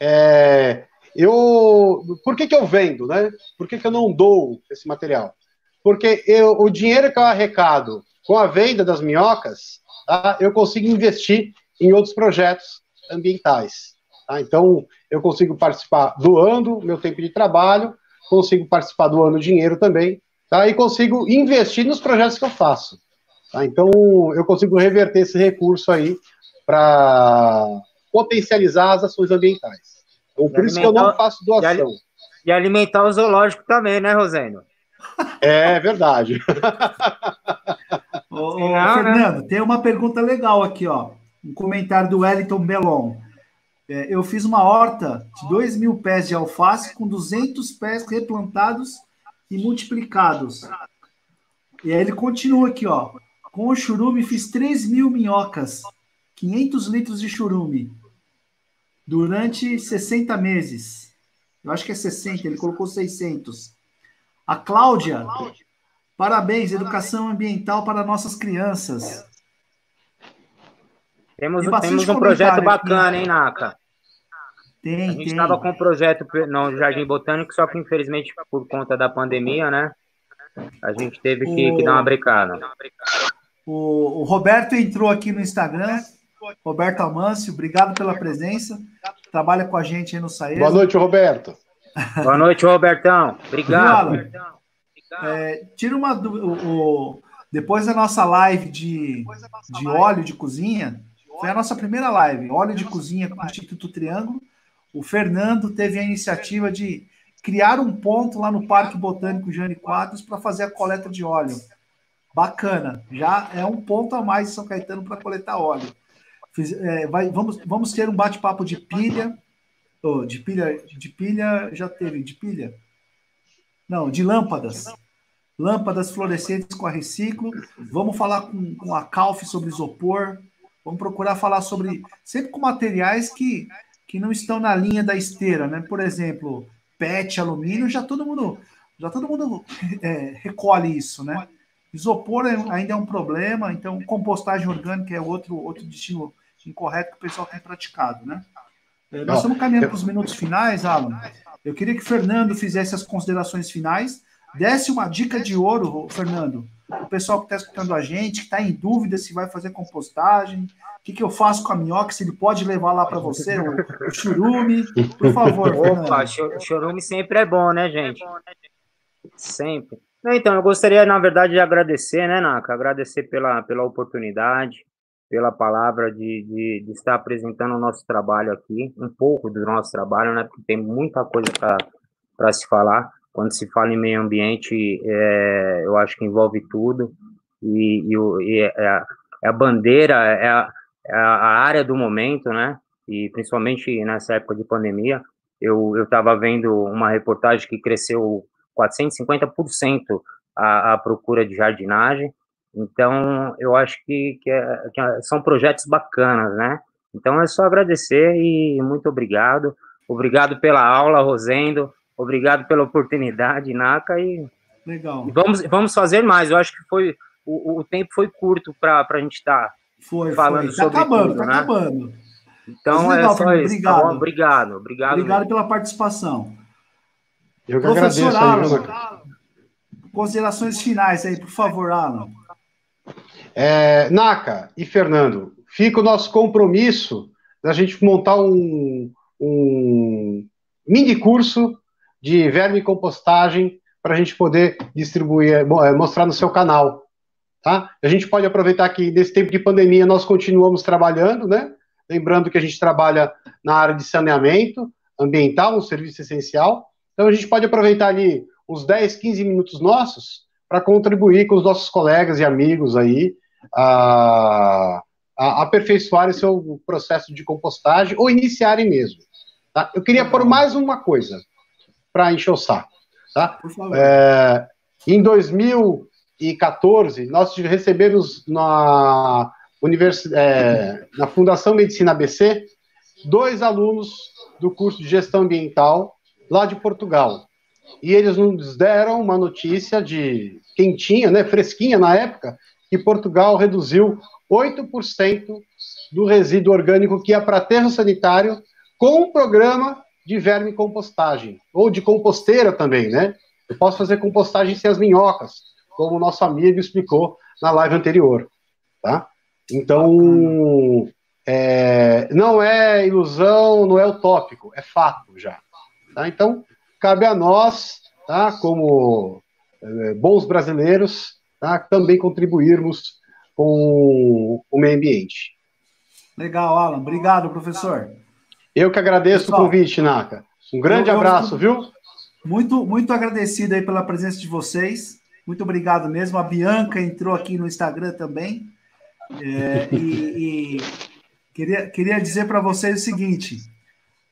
É, eu, por que, que eu vendo, né? Por que, que eu não dou esse material? Porque eu, o dinheiro que eu arrecado com a venda das minhocas, tá, eu consigo investir em outros projetos ambientais. Tá? Então, eu consigo participar doando meu tempo de trabalho, consigo participar doando dinheiro também, tá? e consigo investir nos projetos que eu faço. Tá? Então, eu consigo reverter esse recurso aí para potencializar as ações ambientais. Então, por isso que eu não faço doação. E alimentar o zoológico também, né, Rosênio? É verdade. [LAUGHS] ô, né? Fernando, tem uma pergunta legal aqui, ó. Um comentário do Wellington Belon. É, eu fiz uma horta de 2 mil pés de alface com 200 pés replantados e multiplicados. E aí ele continua aqui, ó. Com o churume fiz 3 mil minhocas, 500 litros de churume, durante 60 meses. Eu acho que é 60, ele colocou 600. A Cláudia, parabéns, educação ambiental para nossas crianças. Temos, temos um projeto bacana, aqui. hein, Naka? Tem, a gente estava com um projeto no Jardim Botânico, só que infelizmente por conta da pandemia, né? A gente teve que, o... que dar uma brincada. O, o, Roberto entrou aqui no Instagram. Roberto Amâncio, obrigado pela presença. Trabalha com a gente aí no Saíra. Boa noite, Roberto. Boa noite, Robertão. Obrigado. É, tira uma. O, o, depois da nossa live de, de óleo de cozinha, foi a nossa primeira live, óleo de cozinha com o Instituto Triângulo o Fernando teve a iniciativa de criar um ponto lá no Parque Botânico Jane Quadros para fazer a coleta de óleo. Bacana, já é um ponto a mais em São Caetano para coletar óleo. Fiz, é, vai, vamos, vamos ter um bate-papo de pilha. Oh, de pilha, de pilha já teve, de pilha? Não, de lâmpadas. Lâmpadas fluorescentes com a reciclo. Vamos falar com, com a Calf sobre isopor. Vamos procurar falar sobre. Sempre com materiais que que não estão na linha da esteira, né? Por exemplo, PET, alumínio, já todo mundo, já todo mundo é, recolhe isso, né? Isopor é, ainda é um problema, então compostagem orgânica é outro, outro destino incorreto que o pessoal tem praticado, né? É, nós estamos caminhando para os minutos finais, Alan. Eu queria que o Fernando fizesse as considerações finais, desse uma dica de ouro, Fernando, o pessoal que está escutando a gente, que está em dúvida se vai fazer compostagem, o que, que eu faço com a minhoca, se ele pode levar lá para você, o, o churume, por favor. Opa, churume sempre é bom, né, gente? Sempre. Então, eu gostaria, na verdade, de agradecer, né, Naka? Agradecer pela, pela oportunidade, pela palavra de, de, de estar apresentando o nosso trabalho aqui, um pouco do nosso trabalho, né? Porque tem muita coisa para se falar quando se fala em meio ambiente, é, eu acho que envolve tudo, e, e, e é, a, é, a, bandeira, é a, é a, área do momento, né? E principalmente nessa época de pandemia, eu estava vendo uma reportagem que cresceu 450% a, a procura de jardinagem, então eu acho que, que, é, que são projetos bacanas, né? Então é só agradecer e muito obrigado. Obrigado pela aula, Rosendo. Obrigado pela oportunidade, Naka, e, Legal. vamos, vamos fazer mais. Eu acho que foi o, o tempo foi curto para a gente estar tá falando foi. Tá sobre acabando, tudo, tá né? acabando. Então legal, é só isso. Obrigado. Tá obrigado, obrigado. Obrigado pela participação. Eu que Professor agradeço. Alan, considerações finais aí, por favor, Alan. É, Naka e Fernando, fica o nosso compromisso da gente montar um, um mini curso de verme compostagem para a gente poder distribuir, é, é, mostrar no seu canal. Tá? A gente pode aproveitar que nesse tempo de pandemia nós continuamos trabalhando, né? Lembrando que a gente trabalha na área de saneamento ambiental, um serviço essencial. Então a gente pode aproveitar ali uns 10, 15 minutos nossos para contribuir com os nossos colegas e amigos aí a, a aperfeiçoarem seu processo de compostagem ou iniciarem mesmo. Tá? Eu queria pôr mais uma coisa para encher o saco. Tá? É, em 2014, nós recebemos na, univers, é, na Fundação Medicina ABC dois alunos do curso de gestão ambiental lá de Portugal. E eles nos deram uma notícia de quentinha, né, fresquinha na época, que Portugal reduziu 8% do resíduo orgânico que ia para aterro sanitário com o programa de verme compostagem, ou de composteira também, né? Eu posso fazer compostagem sem as minhocas, como o nosso amigo explicou na live anterior, tá? Então, é, não é ilusão, não é utópico, é fato já. Tá? Então, cabe a nós, tá, como é, bons brasileiros, tá, também contribuirmos com o meio ambiente. Legal, Alan. Obrigado, professor. Eu que agradeço Pessoal, o convite, Naka. Um grande eu, abraço, viu? Muito, muito agradecido aí pela presença de vocês. Muito obrigado mesmo. A Bianca entrou aqui no Instagram também. É, [LAUGHS] e, e queria, queria dizer para vocês o seguinte: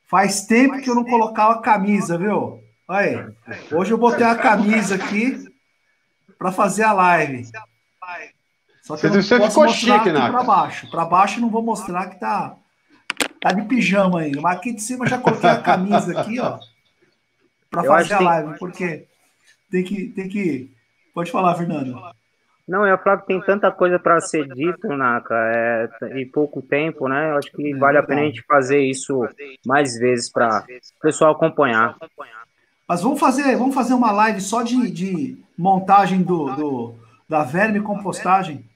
Faz tempo que eu não colocava a camisa, viu? Olha aí. Hoje eu botei a camisa aqui para fazer a live. Só que eu não Você ficou mostrar chique, Naka. para baixo. Para baixo não vou mostrar que tá tá de pijama ainda. Mas aqui de cima já coloquei a camisa aqui, ó, Eu acho fazer a que live, porque tem que tem que Pode falar, Fernando. Não, eu falo que tem tanta coisa para ser dito, Naka, é, e pouco tempo, né? Eu acho que vale a pena a gente fazer isso mais vezes para o pessoal acompanhar. Mas vamos fazer, vamos fazer uma live só de, de montagem do, do- da verme compostagem.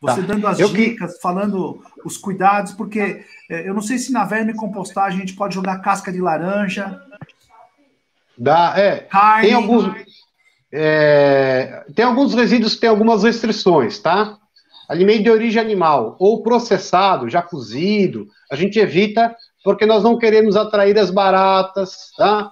Você Tá. dando as Eu que- dicas, falando os cuidados, porque é, eu não sei se na verme compostagem a gente pode jogar casca de laranja, Dá, é, carne. tem alguns, é, tem alguns resíduos que têm algumas restrições, tá? Alimento de origem animal ou processado, já cozido, a gente evita porque nós não queremos atrair as baratas, tá?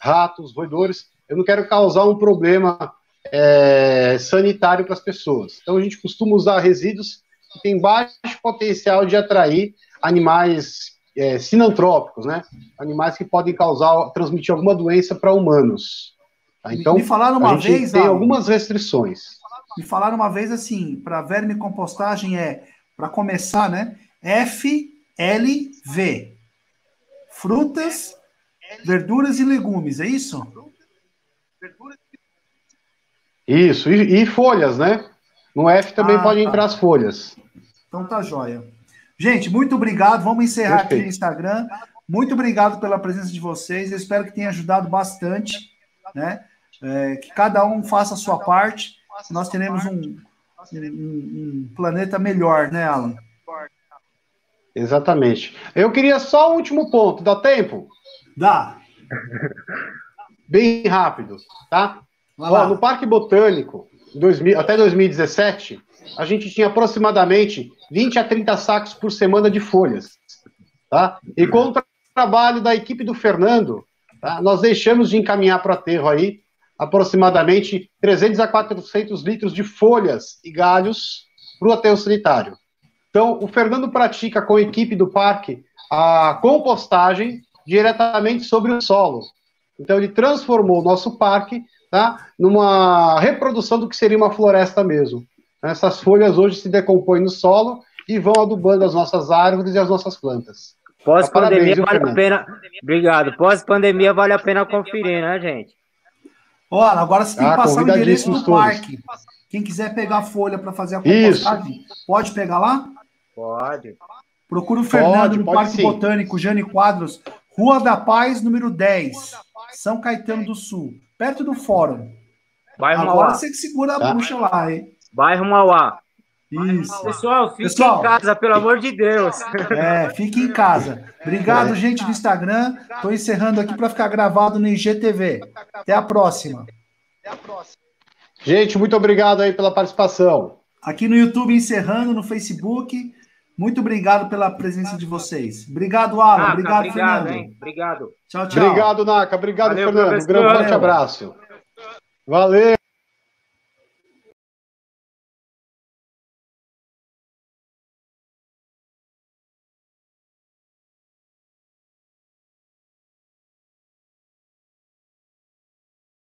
Ratos, roedores. Eu não quero causar um problema é, sanitário para as pessoas. Então a gente costuma usar resíduos que têm baixo potencial de atrair animais é, sinantrópicos, né? Animais que podem causar, transmitir alguma doença para humanos. Tá? Me- Então, me falaram a uma gente vez, tem algumas restrições. me falaram uma vez assim, para verme compostagem é, para começar, né? FLV. Frutas, verduras e legumes, é isso? Isso, e, e folhas, né? No F também Ah, pode tá. entrar as folhas. Então tá jóia. Gente, muito obrigado. Vamos encerrar aqui Perfeito. no Instagram. Muito obrigado pela presença de vocês. Eu espero que tenha ajudado bastante, né? É, que cada um faça a sua parte. Nós teremos um, um- um planeta melhor, né, Alan? Exatamente. Eu queria só o último ponto, dá tempo? Dá. Bem rápido, tá? Ó, no Parque Botânico, em 2000 até 2017, a gente tinha aproximadamente 20 a 30 sacos por semana de folhas. Tá? E com o tra- trabalho da equipe do Fernando, tá, nós deixamos de encaminhar para aterro aí aproximadamente 300 a 400 litros de folhas e galhos para o aterro sanitário. Então, o Fernando pratica com a equipe do parque a compostagem diretamente sobre o solo. Então, ele transformou o nosso parque tá, numa reprodução do que seria uma floresta mesmo. Essas folhas hoje se decompõem no solo e vão adubando as nossas árvores e as nossas plantas. Pós-pandemia viu, vale a pena. Obrigado. Pós-pandemia vale a pena conferir, né, gente? Alan, agora você tem que Ah, passar o endereço do todos. parque. Quem quiser pegar a folha para fazer a Isso. compostagem, pode pegar lá? Pode. Procura o Fernando Pode, no pode Parque sim. Botânico Jane Quadros, Rua da Paz, número 10, São Caetano do Sul, perto do Fórum. Bairro Agora Mauá. você que segura a Tá. bruxa lá, hein? Bairro Mauá. Isso. Pessoal, fique Pessoal. em casa, pelo amor de Deus. É, fique em casa. Obrigado, É. gente do Instagram. Estou encerrando aqui para ficar gravado no IGTV. Até a próxima. Gente, muito obrigado aí pela participação. Aqui no YouTube encerrando, no Facebook. Muito obrigado pela presença de vocês. Obrigado, Alan. Naka, obrigado, obrigado, Fernando. hein? Obrigado. Tchau, tchau. Obrigado, Naka. Obrigado, Valeu, Fernando. Um grande forte abraço. Valeu.